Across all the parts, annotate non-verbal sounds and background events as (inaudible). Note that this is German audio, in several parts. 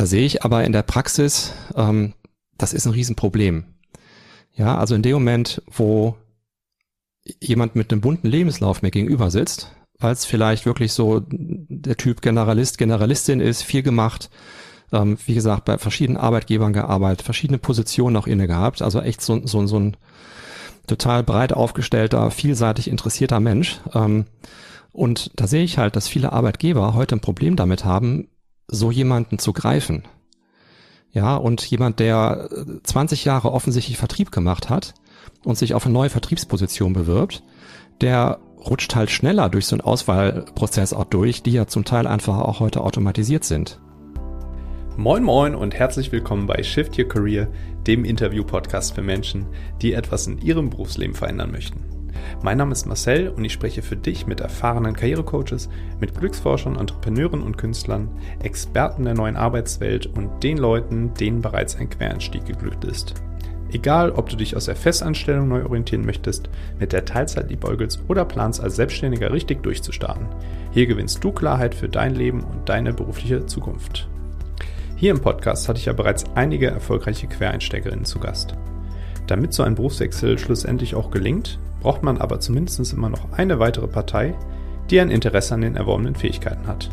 Da sehe ich aber in der Praxis, ähm, das ist ein Riesenproblem. Ja, also in dem Moment, wo jemand mit einem bunten Lebenslauf mir gegenüber sitzt, weil es vielleicht wirklich so der Typ Generalist, Generalistin ist, viel gemacht, ähm, wie gesagt, bei verschiedenen Arbeitgebern gearbeitet, verschiedene Positionen auch inne gehabt, also echt so, so, so ein total breit aufgestellter, vielseitig interessierter Mensch. Ähm, und da sehe ich halt, dass viele Arbeitgeber heute ein Problem damit haben, so jemanden zu greifen. Ja, und jemand, der 20 Jahre offensichtlich Vertrieb gemacht hat und sich auf eine neue Vertriebsposition bewirbt, der rutscht halt schneller durch so einen Auswahlprozess auch durch, die ja zum Teil einfach auch heute automatisiert sind. Moin Moin und herzlich willkommen bei Shift Your Career, dem Interview-Podcast für Menschen, die etwas in ihrem Berufsleben verändern möchten. Mein Name ist Marcel und ich spreche für dich mit erfahrenen Karrierecoaches, mit Glücksforschern, Entrepreneuren und Künstlern, Experten der neuen Arbeitswelt und den Leuten, denen bereits ein Quereinstieg geglückt ist. Egal, ob du dich aus der Festanstellung neu orientieren möchtest, mit der Teilzeit liebäugelst oder planst, als Selbstständiger richtig durchzustarten. Hier gewinnst du Klarheit für dein Leben und deine berufliche Zukunft. Hier im Podcast hatte ich ja bereits einige erfolgreiche Quereinsteigerinnen zu Gast. Damit so ein Berufswechsel schlussendlich auch gelingt, braucht man aber zumindest immer noch eine weitere Partei, die ein Interesse an den erworbenen Fähigkeiten hat,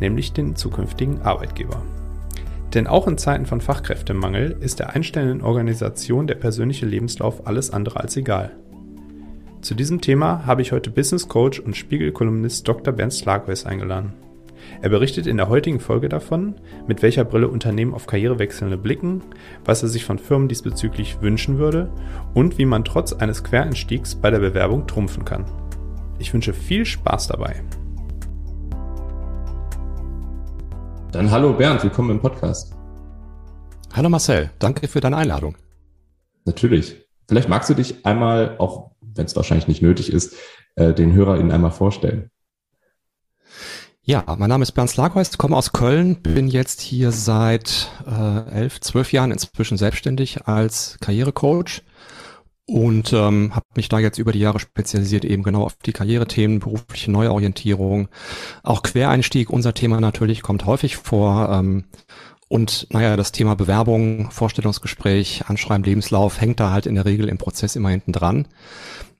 nämlich den zukünftigen Arbeitgeber. Denn auch in Zeiten von Fachkräftemangel ist der einstellenden Organisation der persönliche Lebenslauf alles andere als egal. Zu diesem Thema habe ich heute Business Coach und Spiegelkolumnist Dr. Bernd Slagweis eingeladen. Er berichtet in der heutigen Folge davon, mit welcher Brille Unternehmen auf Karrierewechselnde blicken, was er sich von Firmen diesbezüglich wünschen würde und wie man trotz eines Quereinstiegs bei der Bewerbung trumpfen kann. Ich wünsche viel Spaß dabei. Dann hallo Bernd, willkommen im Podcast. Hallo Marcel, danke für deine Einladung. Natürlich. Vielleicht magst du dich einmal, auch wenn es wahrscheinlich nicht nötig ist, äh, den HörerInnen einmal vorstellen. Ja, mein Name ist Bernd Slagheust, komme aus Köln, bin jetzt hier seit äh, elf, zwölf Jahren inzwischen selbstständig als Karrierecoach und ähm, habe mich da jetzt über die Jahre spezialisiert eben genau auf die Karrierethemen, berufliche Neuorientierung, auch Quereinstieg, unser Thema natürlich kommt häufig vor ähm, und naja, das Thema Bewerbung, Vorstellungsgespräch, Anschreiben, Lebenslauf hängt da halt in der Regel im Prozess immer hinten dran.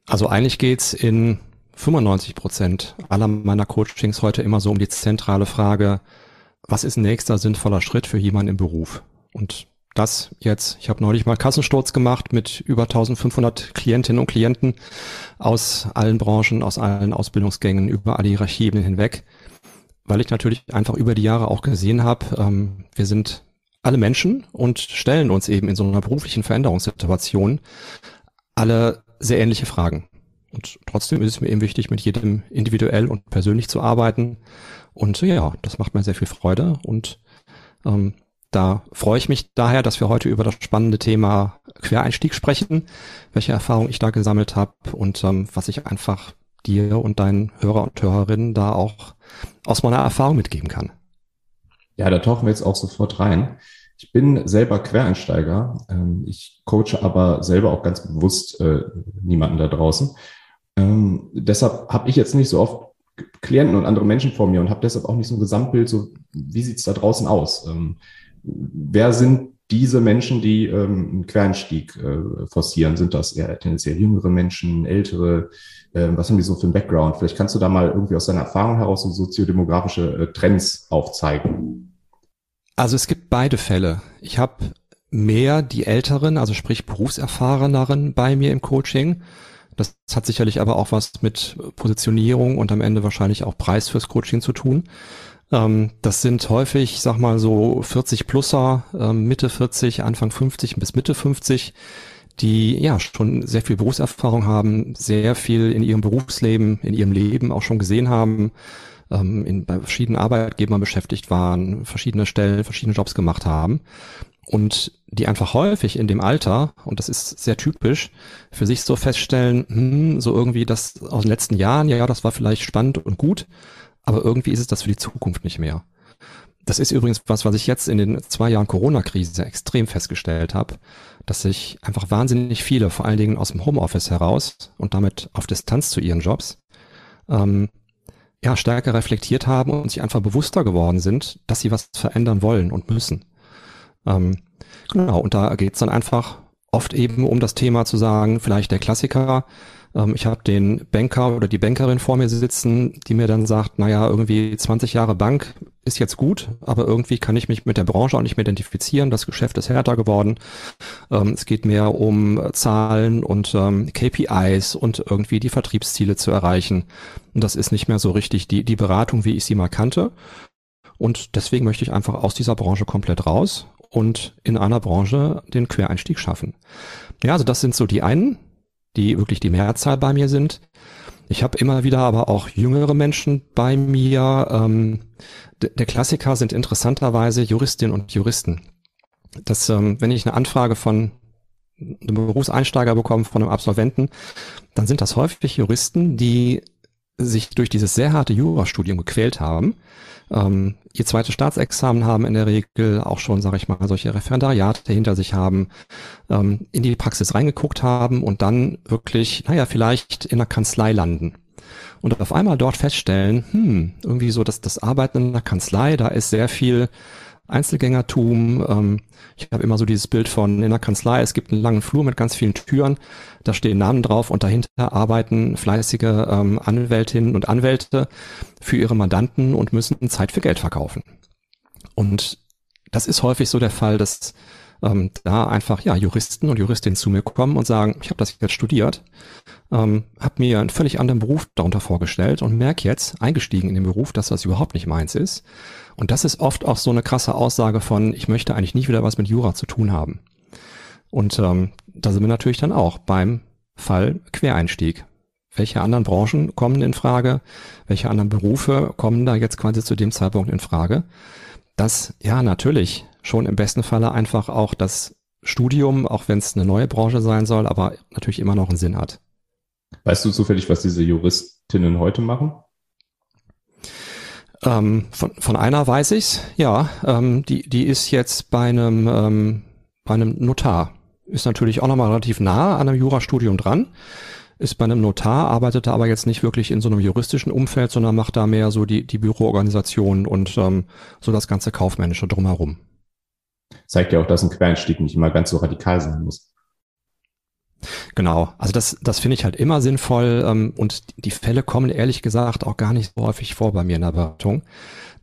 Also eigentlich geht's in 95 Prozent aller meiner Coachings heute immer so um die zentrale Frage, was ist nächster sinnvoller Schritt für jemanden im Beruf? Und das jetzt, ich habe neulich mal Kassensturz gemacht mit über 1500 Klientinnen und Klienten aus allen Branchen, aus allen Ausbildungsgängen, über alle Hierarchien hinweg, weil ich natürlich einfach über die Jahre auch gesehen habe, ähm, wir sind alle Menschen und stellen uns eben in so einer beruflichen Veränderungssituation alle sehr ähnliche Fragen. Und trotzdem ist es mir eben wichtig, mit jedem individuell und persönlich zu arbeiten. Und ja, das macht mir sehr viel Freude. Und ähm, da freue ich mich daher, dass wir heute über das spannende Thema Quereinstieg sprechen, welche Erfahrung ich da gesammelt habe und ähm, was ich einfach dir und deinen Hörer und Hörerinnen da auch aus meiner Erfahrung mitgeben kann. Ja, da tauchen wir jetzt auch sofort rein. Ich bin selber Quereinsteiger. Ähm, ich coache aber selber auch ganz bewusst äh, niemanden da draußen. Ähm, deshalb habe ich jetzt nicht so oft Klienten und andere Menschen vor mir und habe deshalb auch nicht so ein Gesamtbild, so wie sieht's da draußen aus? Ähm, wer sind diese Menschen, die ähm, einen Quereinstieg äh, forcieren? Sind das eher tendenziell jüngere Menschen, ältere? Äh, was haben die so für einen Background? Vielleicht kannst du da mal irgendwie aus deiner Erfahrung heraus so soziodemografische äh, Trends aufzeigen. Also es gibt beide Fälle. Ich habe mehr die Älteren, also sprich Berufserfahreneren bei mir im Coaching das hat sicherlich aber auch was mit Positionierung und am Ende wahrscheinlich auch Preis fürs Coaching zu tun. Ähm, das sind häufig, sag mal so 40 Pluser, ähm, Mitte 40, Anfang 50 bis Mitte 50, die ja schon sehr viel Berufserfahrung haben, sehr viel in ihrem Berufsleben, in ihrem Leben auch schon gesehen haben, ähm, in, bei verschiedenen Arbeitgebern beschäftigt waren, verschiedene Stellen, verschiedene Jobs gemacht haben und die einfach häufig in dem Alter, und das ist sehr typisch, für sich so feststellen, hm, so irgendwie das aus den letzten Jahren, ja, ja, das war vielleicht spannend und gut, aber irgendwie ist es das für die Zukunft nicht mehr. Das ist übrigens was, was ich jetzt in den zwei Jahren Corona-Krise extrem festgestellt habe, dass sich einfach wahnsinnig viele, vor allen Dingen aus dem Homeoffice heraus und damit auf Distanz zu ihren Jobs, ähm, ja, stärker reflektiert haben und sich einfach bewusster geworden sind, dass sie was verändern wollen und müssen. Ähm, genau, und da geht's dann einfach oft eben um das Thema zu sagen, vielleicht der Klassiker, ähm, ich habe den Banker oder die Bankerin vor mir sitzen, die mir dann sagt, naja, irgendwie 20 Jahre Bank ist jetzt gut, aber irgendwie kann ich mich mit der Branche auch nicht mehr identifizieren. Das Geschäft ist härter geworden. Ähm, es geht mehr um Zahlen und ähm, KPIs und irgendwie die Vertriebsziele zu erreichen. Und das ist nicht mehr so richtig die, die Beratung, wie ich sie mal kannte. Und deswegen möchte ich einfach aus dieser Branche komplett raus und in einer Branche den Quereinstieg schaffen. Ja, also das sind so die einen die wirklich die Mehrzahl bei mir sind. Ich habe immer wieder aber auch jüngere Menschen bei mir. Ähm, der Klassiker sind interessanterweise Juristinnen und Juristen. Das, ähm, wenn ich eine Anfrage von einem Berufseinsteiger bekomme, von einem Absolventen, dann sind das häufig Juristen, die sich durch dieses sehr harte Jurastudium gequält haben, ähm, ihr zweites Staatsexamen haben in der Regel auch schon, sage ich mal, solche Referendariate hinter sich haben, ähm, in die Praxis reingeguckt haben und dann wirklich, naja, vielleicht in der Kanzlei landen. Und auf einmal dort feststellen, hm, irgendwie so, dass das Arbeiten in der Kanzlei, da ist sehr viel Einzelgängertum. Ähm, ich habe immer so dieses Bild von in der Kanzlei, es gibt einen langen Flur mit ganz vielen Türen, da stehen Namen drauf und dahinter arbeiten fleißige ähm, Anwältinnen und Anwälte für ihre Mandanten und müssen Zeit für Geld verkaufen. Und das ist häufig so der Fall, dass ähm, da einfach ja Juristen und Juristinnen zu mir kommen und sagen, ich habe das jetzt studiert, ähm, habe mir einen völlig anderen Beruf darunter vorgestellt und merke jetzt, eingestiegen in den Beruf, dass das überhaupt nicht meins ist. Und das ist oft auch so eine krasse Aussage von, ich möchte eigentlich nie wieder was mit Jura zu tun haben. Und ähm, da sind wir natürlich dann auch beim Fall Quereinstieg. Welche anderen Branchen kommen in Frage? Welche anderen Berufe kommen da jetzt quasi zu dem Zeitpunkt in Frage? Dass ja natürlich schon im besten Falle einfach auch das Studium, auch wenn es eine neue Branche sein soll, aber natürlich immer noch einen Sinn hat. Weißt du zufällig, was diese Juristinnen heute machen? Ähm, von, von einer weiß ich's, ja. Ähm, die, die ist jetzt bei einem, ähm, bei einem Notar. Ist natürlich auch nochmal relativ nah an einem Jurastudium dran. Ist bei einem Notar, arbeitet da aber jetzt nicht wirklich in so einem juristischen Umfeld, sondern macht da mehr so die, die Büroorganisation und ähm, so das ganze Kaufmännische drumherum. Zeigt ja auch, dass ein Quereinstieg nicht immer ganz so radikal sein muss. Genau, also das, das finde ich halt immer sinnvoll ähm, und die Fälle kommen ehrlich gesagt auch gar nicht so häufig vor bei mir in der Beratung,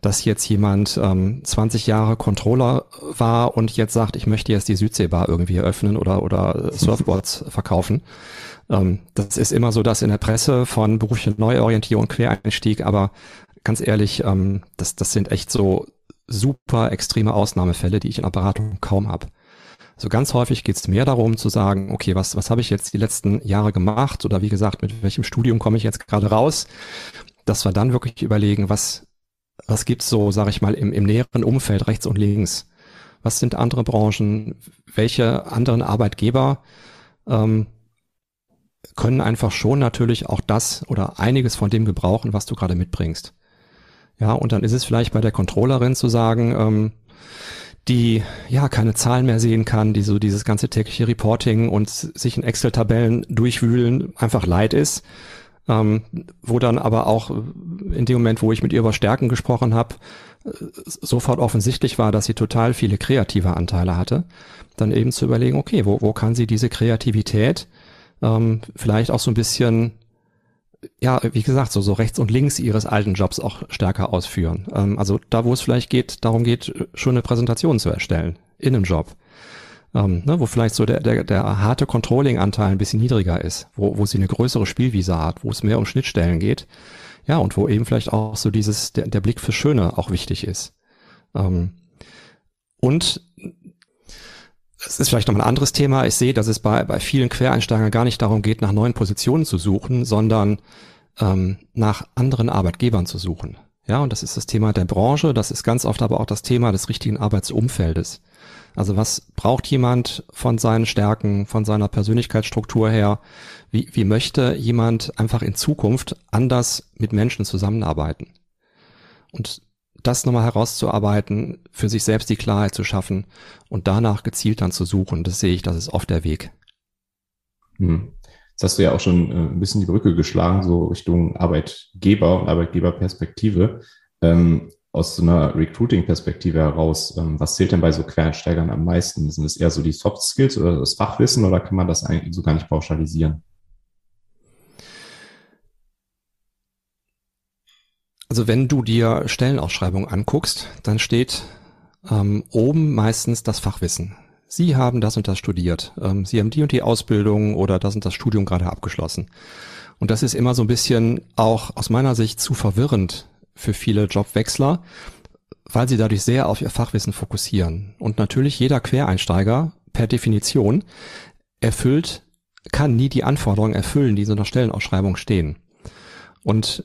dass jetzt jemand ähm, 20 Jahre Controller war und jetzt sagt, ich möchte jetzt die Südseebar irgendwie eröffnen oder, oder Surfboards (laughs) verkaufen. Ähm, das ist immer so das in der Presse von berufliche Neuorientierung, Quereinstieg, aber ganz ehrlich, ähm, das, das sind echt so super extreme Ausnahmefälle, die ich in der Beratung kaum habe. So ganz häufig geht es mehr darum zu sagen, okay, was, was habe ich jetzt die letzten Jahre gemacht oder wie gesagt, mit welchem Studium komme ich jetzt gerade raus, dass wir dann wirklich überlegen, was, was gibt's so, sage ich mal, im, im näheren Umfeld rechts und links. Was sind andere Branchen? Welche anderen Arbeitgeber ähm, können einfach schon natürlich auch das oder einiges von dem gebrauchen, was du gerade mitbringst. Ja, und dann ist es vielleicht bei der Controllerin zu sagen, ähm, die ja keine Zahlen mehr sehen kann, die so dieses ganze tägliche Reporting und sich in Excel-Tabellen durchwühlen einfach leid ist. Ähm, wo dann aber auch in dem Moment, wo ich mit ihr über Stärken gesprochen habe, sofort offensichtlich war, dass sie total viele kreative Anteile hatte, dann eben zu überlegen, okay, wo, wo kann sie diese Kreativität ähm, vielleicht auch so ein bisschen ja, wie gesagt, so, so rechts und links ihres alten Jobs auch stärker ausführen. Ähm, also da, wo es vielleicht geht, darum geht, schon eine Präsentation zu erstellen in einem Job. Ähm, ne, wo vielleicht so der, der, der harte Controlling-Anteil ein bisschen niedriger ist, wo, wo sie eine größere Spielwiese hat, wo es mehr um Schnittstellen geht. Ja, und wo eben vielleicht auch so dieses, der, der Blick für Schöne auch wichtig ist. Ähm, und es ist vielleicht noch ein anderes Thema. Ich sehe, dass es bei, bei vielen Quereinsteigern gar nicht darum geht, nach neuen Positionen zu suchen, sondern ähm, nach anderen Arbeitgebern zu suchen. Ja, und das ist das Thema der Branche, das ist ganz oft aber auch das Thema des richtigen Arbeitsumfeldes. Also was braucht jemand von seinen Stärken, von seiner Persönlichkeitsstruktur her? Wie, wie möchte jemand einfach in Zukunft anders mit Menschen zusammenarbeiten? Und das nochmal herauszuarbeiten, für sich selbst die Klarheit zu schaffen und danach gezielt dann zu suchen, das sehe ich, das ist oft der Weg. Hm. Jetzt hast du ja auch schon äh, ein bisschen die Brücke geschlagen, so Richtung Arbeitgeber und Arbeitgeberperspektive. Ähm, aus so einer Recruiting-Perspektive heraus, ähm, was zählt denn bei so Quereinsteigern am meisten? Sind es eher so die Soft Skills oder das Fachwissen oder kann man das eigentlich so gar nicht pauschalisieren? Also wenn du dir Stellenausschreibungen anguckst, dann steht ähm, oben meistens das Fachwissen. Sie haben das und das studiert. Ähm, Sie haben die und die Ausbildung oder das und das Studium gerade abgeschlossen. Und das ist immer so ein bisschen auch aus meiner Sicht zu verwirrend für viele Jobwechsler, weil sie dadurch sehr auf ihr Fachwissen fokussieren. Und natürlich jeder Quereinsteiger per Definition erfüllt, kann nie die Anforderungen erfüllen, die so in der Stellenausschreibung stehen. Und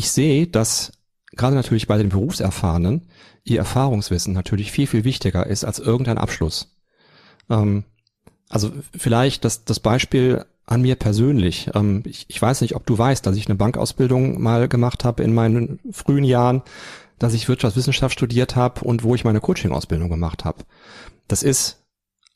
ich sehe, dass gerade natürlich bei den Berufserfahrenen ihr Erfahrungswissen natürlich viel, viel wichtiger ist als irgendein Abschluss. Ähm, also vielleicht das, das Beispiel an mir persönlich. Ähm, ich, ich weiß nicht, ob du weißt, dass ich eine Bankausbildung mal gemacht habe in meinen frühen Jahren, dass ich Wirtschaftswissenschaft studiert habe und wo ich meine Coaching-Ausbildung gemacht habe. Das ist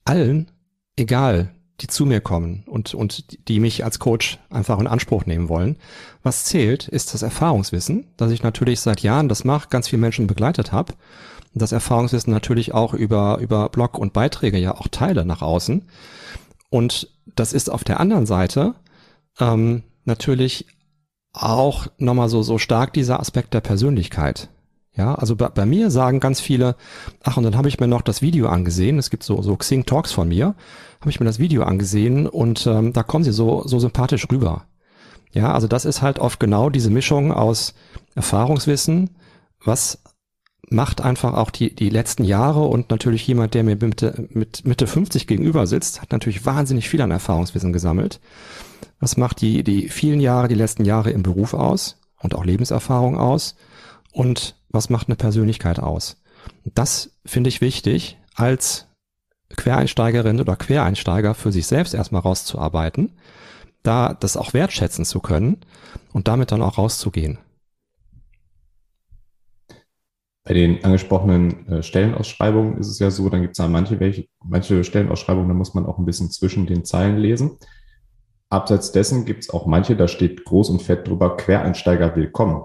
allen egal, die zu mir kommen und, und die mich als Coach einfach in Anspruch nehmen wollen. Was zählt, ist das Erfahrungswissen, dass ich natürlich seit Jahren das mache, ganz viele Menschen begleitet habe das Erfahrungswissen natürlich auch über, über Blog und Beiträge ja auch teile nach außen. Und das ist auf der anderen Seite ähm, natürlich auch nochmal so, so stark dieser Aspekt der Persönlichkeit. Ja, also bei, bei mir sagen ganz viele, ach, und dann habe ich mir noch das Video angesehen, es gibt so, so Xing Talks von mir, habe ich mir das Video angesehen und ähm, da kommen sie so, so sympathisch rüber. Ja, also das ist halt oft genau diese Mischung aus Erfahrungswissen, was macht einfach auch die, die letzten Jahre und natürlich jemand, der mir Mitte, mit Mitte 50 gegenüber sitzt, hat natürlich wahnsinnig viel an Erfahrungswissen gesammelt. Was macht die, die vielen Jahre, die letzten Jahre im Beruf aus und auch Lebenserfahrung aus? Und was macht eine Persönlichkeit aus? Das finde ich wichtig, als Quereinsteigerin oder Quereinsteiger für sich selbst erstmal rauszuarbeiten, da das auch wertschätzen zu können und damit dann auch rauszugehen. Bei den angesprochenen äh, Stellenausschreibungen ist es ja so, dann gibt es da manche, welche, manche Stellenausschreibungen, da muss man auch ein bisschen zwischen den Zeilen lesen. Abseits dessen gibt es auch manche, da steht groß und fett drüber, Quereinsteiger willkommen.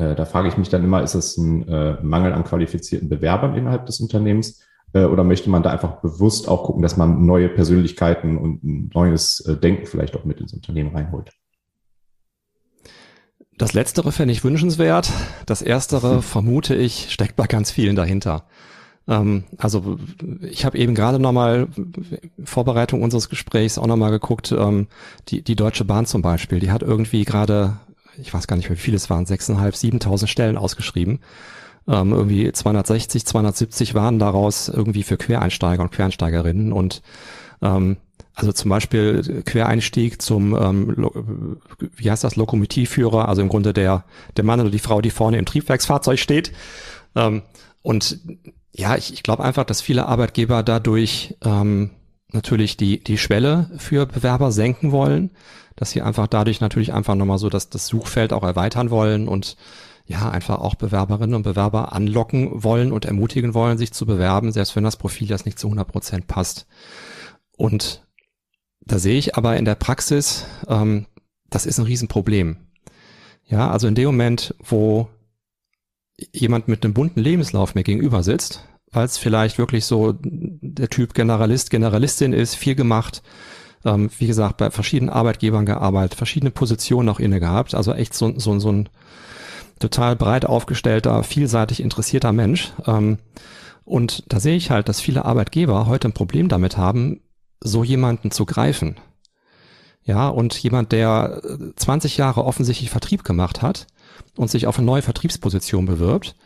Äh, da frage ich mich dann immer, ist es ein äh, Mangel an qualifizierten Bewerbern innerhalb des Unternehmens äh, oder möchte man da einfach bewusst auch gucken, dass man neue Persönlichkeiten und ein neues Denken vielleicht auch mit ins Unternehmen reinholt? Das Letztere fände ich wünschenswert. Das Erstere, (laughs) vermute ich, steckt bei ganz vielen dahinter. Ähm, also ich habe eben gerade nochmal Vorbereitung unseres Gesprächs auch nochmal geguckt, ähm, die, die Deutsche Bahn zum Beispiel, die hat irgendwie gerade, ich weiß gar nicht, wie viele es waren, 6.500, 7.000 Stellen ausgeschrieben. Ähm, irgendwie 260, 270 waren daraus irgendwie für Quereinsteiger und Quereinsteigerinnen und ähm, also zum Beispiel Quereinstieg zum, ähm, wie heißt das, Lokomotivführer, also im Grunde der, der Mann oder die Frau, die vorne im Triebwerksfahrzeug steht. Ähm, und ja, ich, ich glaube einfach, dass viele Arbeitgeber dadurch ähm, natürlich die, die Schwelle für Bewerber senken wollen, dass sie einfach dadurch natürlich einfach nochmal so das, das Suchfeld auch erweitern wollen und ja, einfach auch Bewerberinnen und Bewerber anlocken wollen und ermutigen wollen, sich zu bewerben, selbst wenn das Profil jetzt nicht zu 100 Prozent passt. Und da sehe ich aber in der Praxis, ähm, das ist ein Riesenproblem. Ja, also in dem Moment, wo jemand mit einem bunten Lebenslauf mir gegenüber sitzt, weil es vielleicht wirklich so der Typ Generalist, Generalistin ist, viel gemacht, ähm, wie gesagt, bei verschiedenen Arbeitgebern gearbeitet, verschiedene Positionen auch inne gehabt, also echt so, so, so ein total breit aufgestellter, vielseitig interessierter Mensch. Ähm, und da sehe ich halt, dass viele Arbeitgeber heute ein Problem damit haben, so jemanden zu greifen. Ja, und jemand, der 20 äh, Jahre offensichtlich Vertrieb gemacht hat und sich auf eine neue Vertriebsposition bewirbt,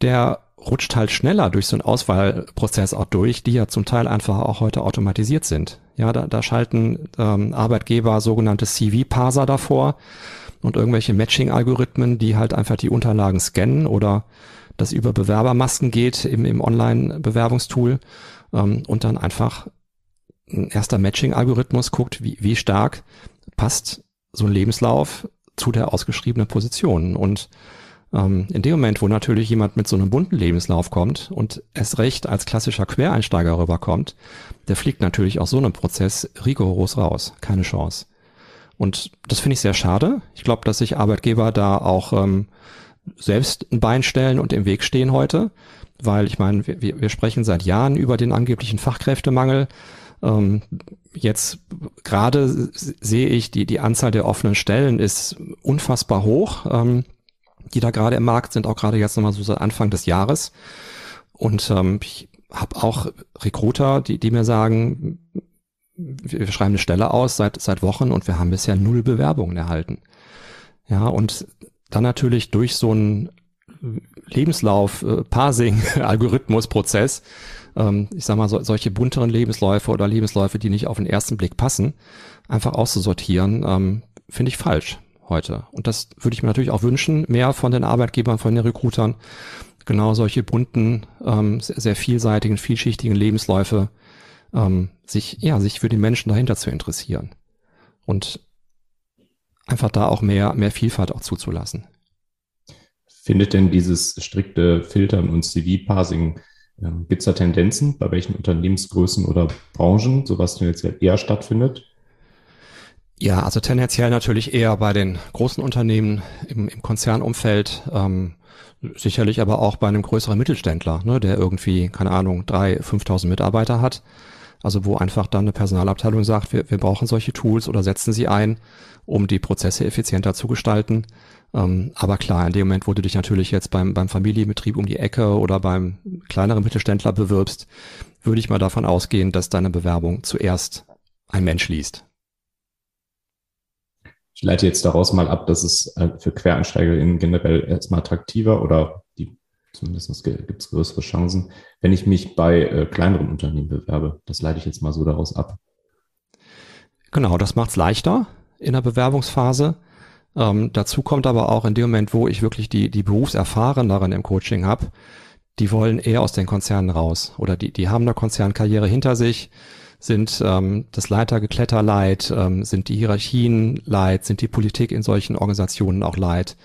der rutscht halt schneller durch so einen Auswahlprozess auch durch, die ja zum Teil einfach auch heute automatisiert sind. Ja, da, da schalten ähm, Arbeitgeber sogenannte CV-Parser davor und irgendwelche Matching-Algorithmen, die halt einfach die Unterlagen scannen oder das über Bewerbermasken geht im, im Online-Bewerbungstool ähm, und dann einfach ein erster Matching-Algorithmus guckt, wie, wie stark passt so ein Lebenslauf zu der ausgeschriebenen Position. Und ähm, in dem Moment, wo natürlich jemand mit so einem bunten Lebenslauf kommt und es recht als klassischer Quereinsteiger rüberkommt, der fliegt natürlich aus so einem Prozess rigoros raus. Keine Chance. Und das finde ich sehr schade. Ich glaube, dass sich Arbeitgeber da auch ähm, selbst ein Bein stellen und im Weg stehen heute, weil ich meine, wir, wir sprechen seit Jahren über den angeblichen Fachkräftemangel. Ähm, jetzt gerade sehe ich, die, die Anzahl der offenen Stellen ist unfassbar hoch, ähm, die da gerade im Markt sind, auch gerade jetzt nochmal so seit Anfang des Jahres. Und ähm, ich habe auch Recruiter, die, die mir sagen, wir schreiben eine Stelle aus seit, seit Wochen und wir haben bisher null Bewerbungen erhalten. Ja, und dann natürlich durch so einen Lebenslauf, äh, Parsing, Algorithmusprozess, ähm, ich sag mal, so, solche bunteren Lebensläufe oder Lebensläufe, die nicht auf den ersten Blick passen, einfach auszusortieren, ähm, finde ich falsch heute. Und das würde ich mir natürlich auch wünschen, mehr von den Arbeitgebern, von den Recruitern, genau solche bunten, ähm, sehr, sehr vielseitigen, vielschichtigen Lebensläufe, ähm, sich, ja, sich für die Menschen dahinter zu interessieren. Und einfach da auch mehr, mehr Vielfalt auch zuzulassen. Findet denn dieses strikte Filtern und CV-Parsing, ähm, gibt es da Tendenzen, bei welchen Unternehmensgrößen oder Branchen sowas tendenziell eher stattfindet? Ja, also tendenziell natürlich eher bei den großen Unternehmen im, im Konzernumfeld, ähm, sicherlich aber auch bei einem größeren Mittelständler, ne, der irgendwie, keine Ahnung, drei, 5.000 Mitarbeiter hat. Also wo einfach dann eine Personalabteilung sagt, wir, wir brauchen solche Tools oder setzen sie ein, um die Prozesse effizienter zu gestalten. Ähm, aber klar, in dem Moment, wo du dich natürlich jetzt beim, beim Familienbetrieb um die Ecke oder beim kleineren Mittelständler bewirbst, würde ich mal davon ausgehen, dass deine Bewerbung zuerst ein Mensch liest. Ich leite jetzt daraus mal ab, dass es äh, für QuereinsteigerInnen generell erstmal attraktiver oder die zumindest gibt es größere Chancen, wenn ich mich bei äh, kleineren Unternehmen bewerbe. Das leite ich jetzt mal so daraus ab. Genau, das macht es leichter in der Bewerbungsphase. Ähm, dazu kommt aber auch in dem Moment, wo ich wirklich die, die Berufserfahreneren im Coaching habe, die wollen eher aus den Konzernen raus oder die, die haben eine Konzernkarriere hinter sich, sind ähm, das Leitergekletter leid, ähm, sind die Hierarchien leid, sind die Politik in solchen Organisationen auch leid.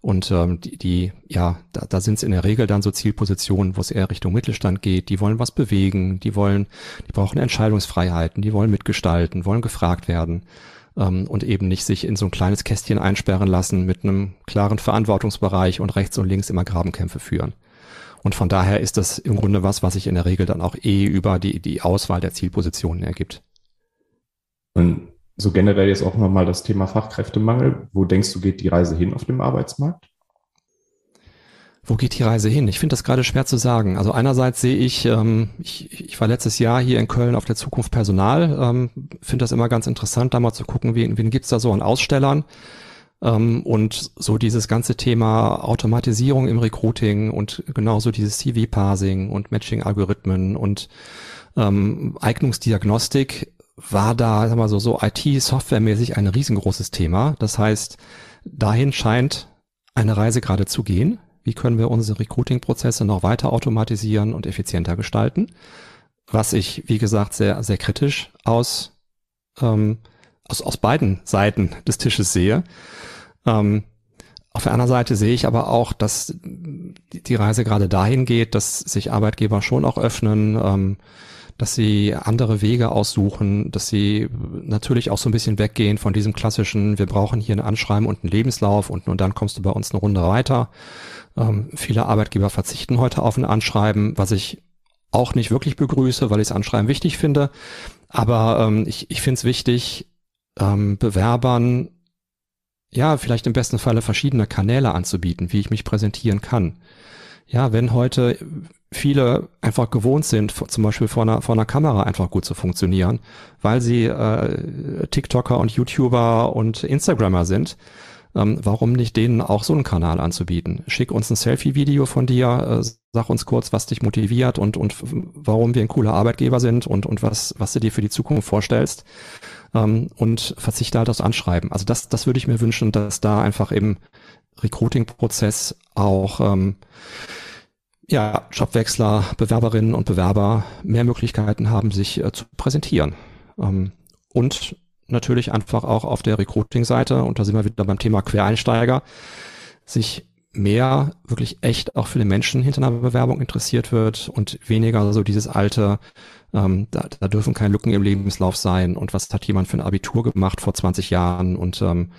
Und ähm, die, die, ja, da, da sind es in der Regel dann so Zielpositionen, wo es eher Richtung Mittelstand geht. Die wollen was bewegen, die wollen, die brauchen Entscheidungsfreiheiten, die wollen mitgestalten, wollen gefragt werden ähm, und eben nicht sich in so ein kleines Kästchen einsperren lassen mit einem klaren Verantwortungsbereich und rechts und links immer Grabenkämpfe führen. Und von daher ist das im Grunde was, was sich in der Regel dann auch eh über die, die Auswahl der Zielpositionen ergibt. Und so generell jetzt auch nochmal das Thema Fachkräftemangel. Wo denkst du, geht die Reise hin auf dem Arbeitsmarkt? Wo geht die Reise hin? Ich finde das gerade schwer zu sagen. Also einerseits sehe ich, ähm, ich, ich war letztes Jahr hier in Köln auf der Zukunft Personal, ähm, finde das immer ganz interessant, da mal zu gucken, wen, wen gibt's da so an Ausstellern. Ähm, und so dieses ganze Thema Automatisierung im Recruiting und genauso dieses CV-Parsing und Matching-Algorithmen und ähm, Eignungsdiagnostik war da, sag mal so, so IT-Software-mäßig ein riesengroßes Thema. Das heißt, dahin scheint eine Reise gerade zu gehen. Wie können wir unsere Recruiting-Prozesse noch weiter automatisieren und effizienter gestalten? Was ich, wie gesagt, sehr, sehr kritisch aus, ähm, aus, aus beiden Seiten des Tisches sehe. Ähm, auf der anderen Seite sehe ich aber auch, dass die Reise gerade dahin geht, dass sich Arbeitgeber schon auch öffnen, ähm, dass sie andere Wege aussuchen, dass sie natürlich auch so ein bisschen weggehen von diesem klassischen, wir brauchen hier ein Anschreiben und einen Lebenslauf und, und dann kommst du bei uns eine Runde weiter. Ähm, viele Arbeitgeber verzichten heute auf ein Anschreiben, was ich auch nicht wirklich begrüße, weil ich das Anschreiben wichtig finde. Aber ähm, ich, ich finde es wichtig, ähm, Bewerbern ja, vielleicht im besten Falle verschiedene Kanäle anzubieten, wie ich mich präsentieren kann. Ja, wenn heute viele einfach gewohnt sind, zum Beispiel vor einer, vor einer Kamera einfach gut zu funktionieren, weil sie äh, TikToker und YouTuber und Instagrammer sind, ähm, warum nicht denen auch so einen Kanal anzubieten? Schick uns ein Selfie-Video von dir, äh, sag uns kurz, was dich motiviert und, und warum wir ein cooler Arbeitgeber sind und, und was, was du dir für die Zukunft vorstellst ähm, und verzichte halt aufs Anschreiben. Also das, das würde ich mir wünschen, dass da einfach im Recruiting-Prozess auch ähm, ja, Jobwechsler, Bewerberinnen und Bewerber mehr Möglichkeiten haben, sich äh, zu präsentieren. Ähm, und natürlich einfach auch auf der Recruiting-Seite, und da sind wir wieder beim Thema Quereinsteiger, sich mehr wirklich echt auch für den Menschen hinter einer Bewerbung interessiert wird und weniger so dieses alte, ähm, da, da dürfen keine Lücken im Lebenslauf sein und was hat jemand für ein Abitur gemacht vor 20 Jahren und ähm,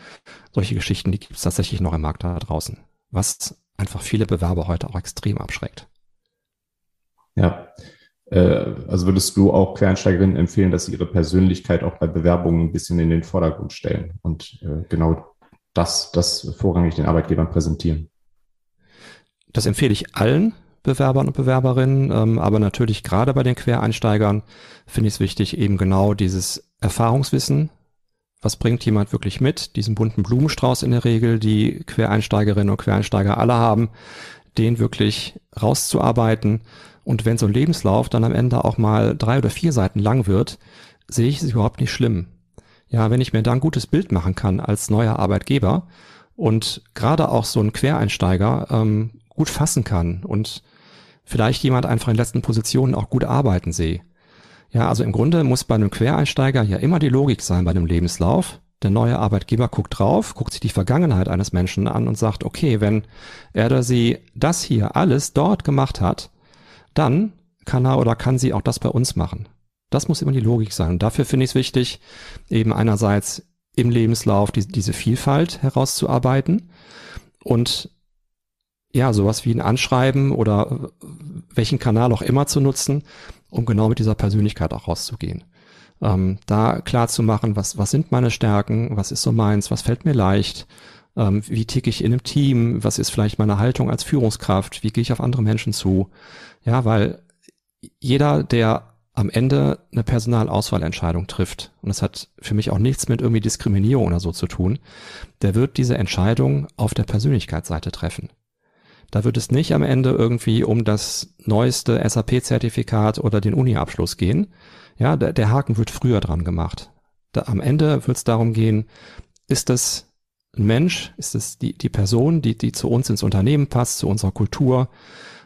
solche Geschichten, die gibt es tatsächlich noch im Markt da draußen, was einfach viele Bewerber heute auch extrem abschreckt. Ja, also würdest du auch Quereinsteigerinnen empfehlen, dass sie ihre Persönlichkeit auch bei Bewerbungen ein bisschen in den Vordergrund stellen und äh, genau das, das vorrangig den Arbeitgebern präsentieren? Das empfehle ich allen Bewerbern und Bewerberinnen, ähm, aber natürlich gerade bei den Quereinsteigern finde ich es wichtig, eben genau dieses Erfahrungswissen, was bringt jemand wirklich mit, diesen bunten Blumenstrauß in der Regel, die Quereinsteigerinnen und Quereinsteiger alle haben, den wirklich rauszuarbeiten. Und wenn so ein Lebenslauf dann am Ende auch mal drei oder vier Seiten lang wird, sehe ich es überhaupt nicht schlimm. Ja, wenn ich mir da ein gutes Bild machen kann als neuer Arbeitgeber und gerade auch so ein Quereinsteiger ähm, gut fassen kann und vielleicht jemand einfach in letzten Positionen auch gut arbeiten sehe. Ja, also im Grunde muss bei einem Quereinsteiger ja immer die Logik sein bei einem Lebenslauf. Der neue Arbeitgeber guckt drauf, guckt sich die Vergangenheit eines Menschen an und sagt, okay, wenn er oder sie das hier alles dort gemacht hat, dann kann er oder kann sie auch das bei uns machen. Das muss immer die Logik sein. Und dafür finde ich es wichtig, eben einerseits im Lebenslauf die, diese Vielfalt herauszuarbeiten und ja, sowas wie ein Anschreiben oder welchen Kanal auch immer zu nutzen, um genau mit dieser Persönlichkeit auch rauszugehen. Ähm, da klar zu machen, was, was sind meine Stärken, was ist so meins, was fällt mir leicht, ähm, wie ticke ich in einem Team, was ist vielleicht meine Haltung als Führungskraft, wie gehe ich auf andere Menschen zu. Ja, weil jeder, der am Ende eine Personalauswahlentscheidung trifft, und das hat für mich auch nichts mit irgendwie Diskriminierung oder so zu tun, der wird diese Entscheidung auf der Persönlichkeitsseite treffen. Da wird es nicht am Ende irgendwie um das neueste SAP-Zertifikat oder den Uni-Abschluss gehen. Ja, der, der, Haken wird früher dran gemacht. Da, am Ende wird es darum gehen, ist das ein Mensch, ist es die, die Person, die, die zu uns ins Unternehmen passt, zu unserer Kultur.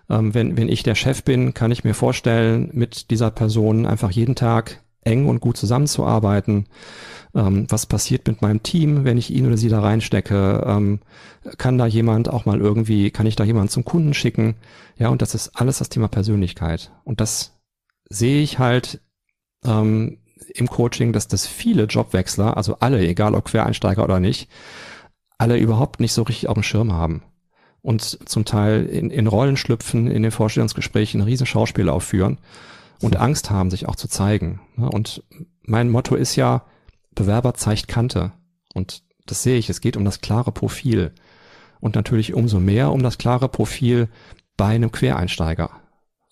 Ähm, wenn, wenn ich der Chef bin, kann ich mir vorstellen, mit dieser Person einfach jeden Tag eng und gut zusammenzuarbeiten ähm, was passiert mit meinem Team, wenn ich ihn oder sie da reinstecke, ähm, kann da jemand auch mal irgendwie, kann ich da jemand zum Kunden schicken, ja, und das ist alles das Thema Persönlichkeit. Und das sehe ich halt ähm, im Coaching, dass das viele Jobwechsler, also alle, egal ob Quereinsteiger oder nicht, alle überhaupt nicht so richtig auf dem Schirm haben und zum Teil in, in Rollen schlüpfen, in den Vorstellungsgesprächen ein riesen Schauspiel aufführen und Angst haben, sich auch zu zeigen. Und mein Motto ist ja, Bewerber zeigt Kante. Und das sehe ich. Es geht um das klare Profil. Und natürlich umso mehr um das klare Profil bei einem Quereinsteiger.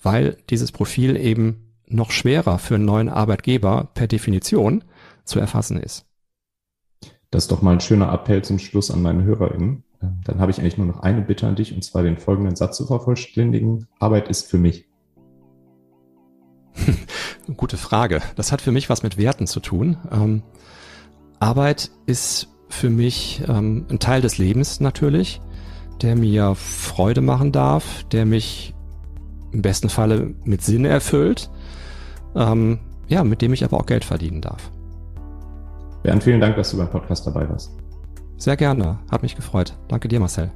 Weil dieses Profil eben noch schwerer für einen neuen Arbeitgeber per Definition zu erfassen ist. Das ist doch mal ein schöner Appell zum Schluss an meine HörerInnen. Ähm, dann habe ich eigentlich nur noch eine Bitte an dich, und zwar den folgenden Satz zu vervollständigen. Arbeit ist für mich. (laughs) Gute Frage. Das hat für mich was mit Werten zu tun. Ähm, Arbeit ist für mich ähm, ein Teil des Lebens natürlich, der mir Freude machen darf, der mich im besten Falle mit Sinn erfüllt, ähm, ja, mit dem ich aber auch Geld verdienen darf. Bernd, vielen Dank, dass du beim Podcast dabei warst. Sehr gerne, hat mich gefreut. Danke dir, Marcel.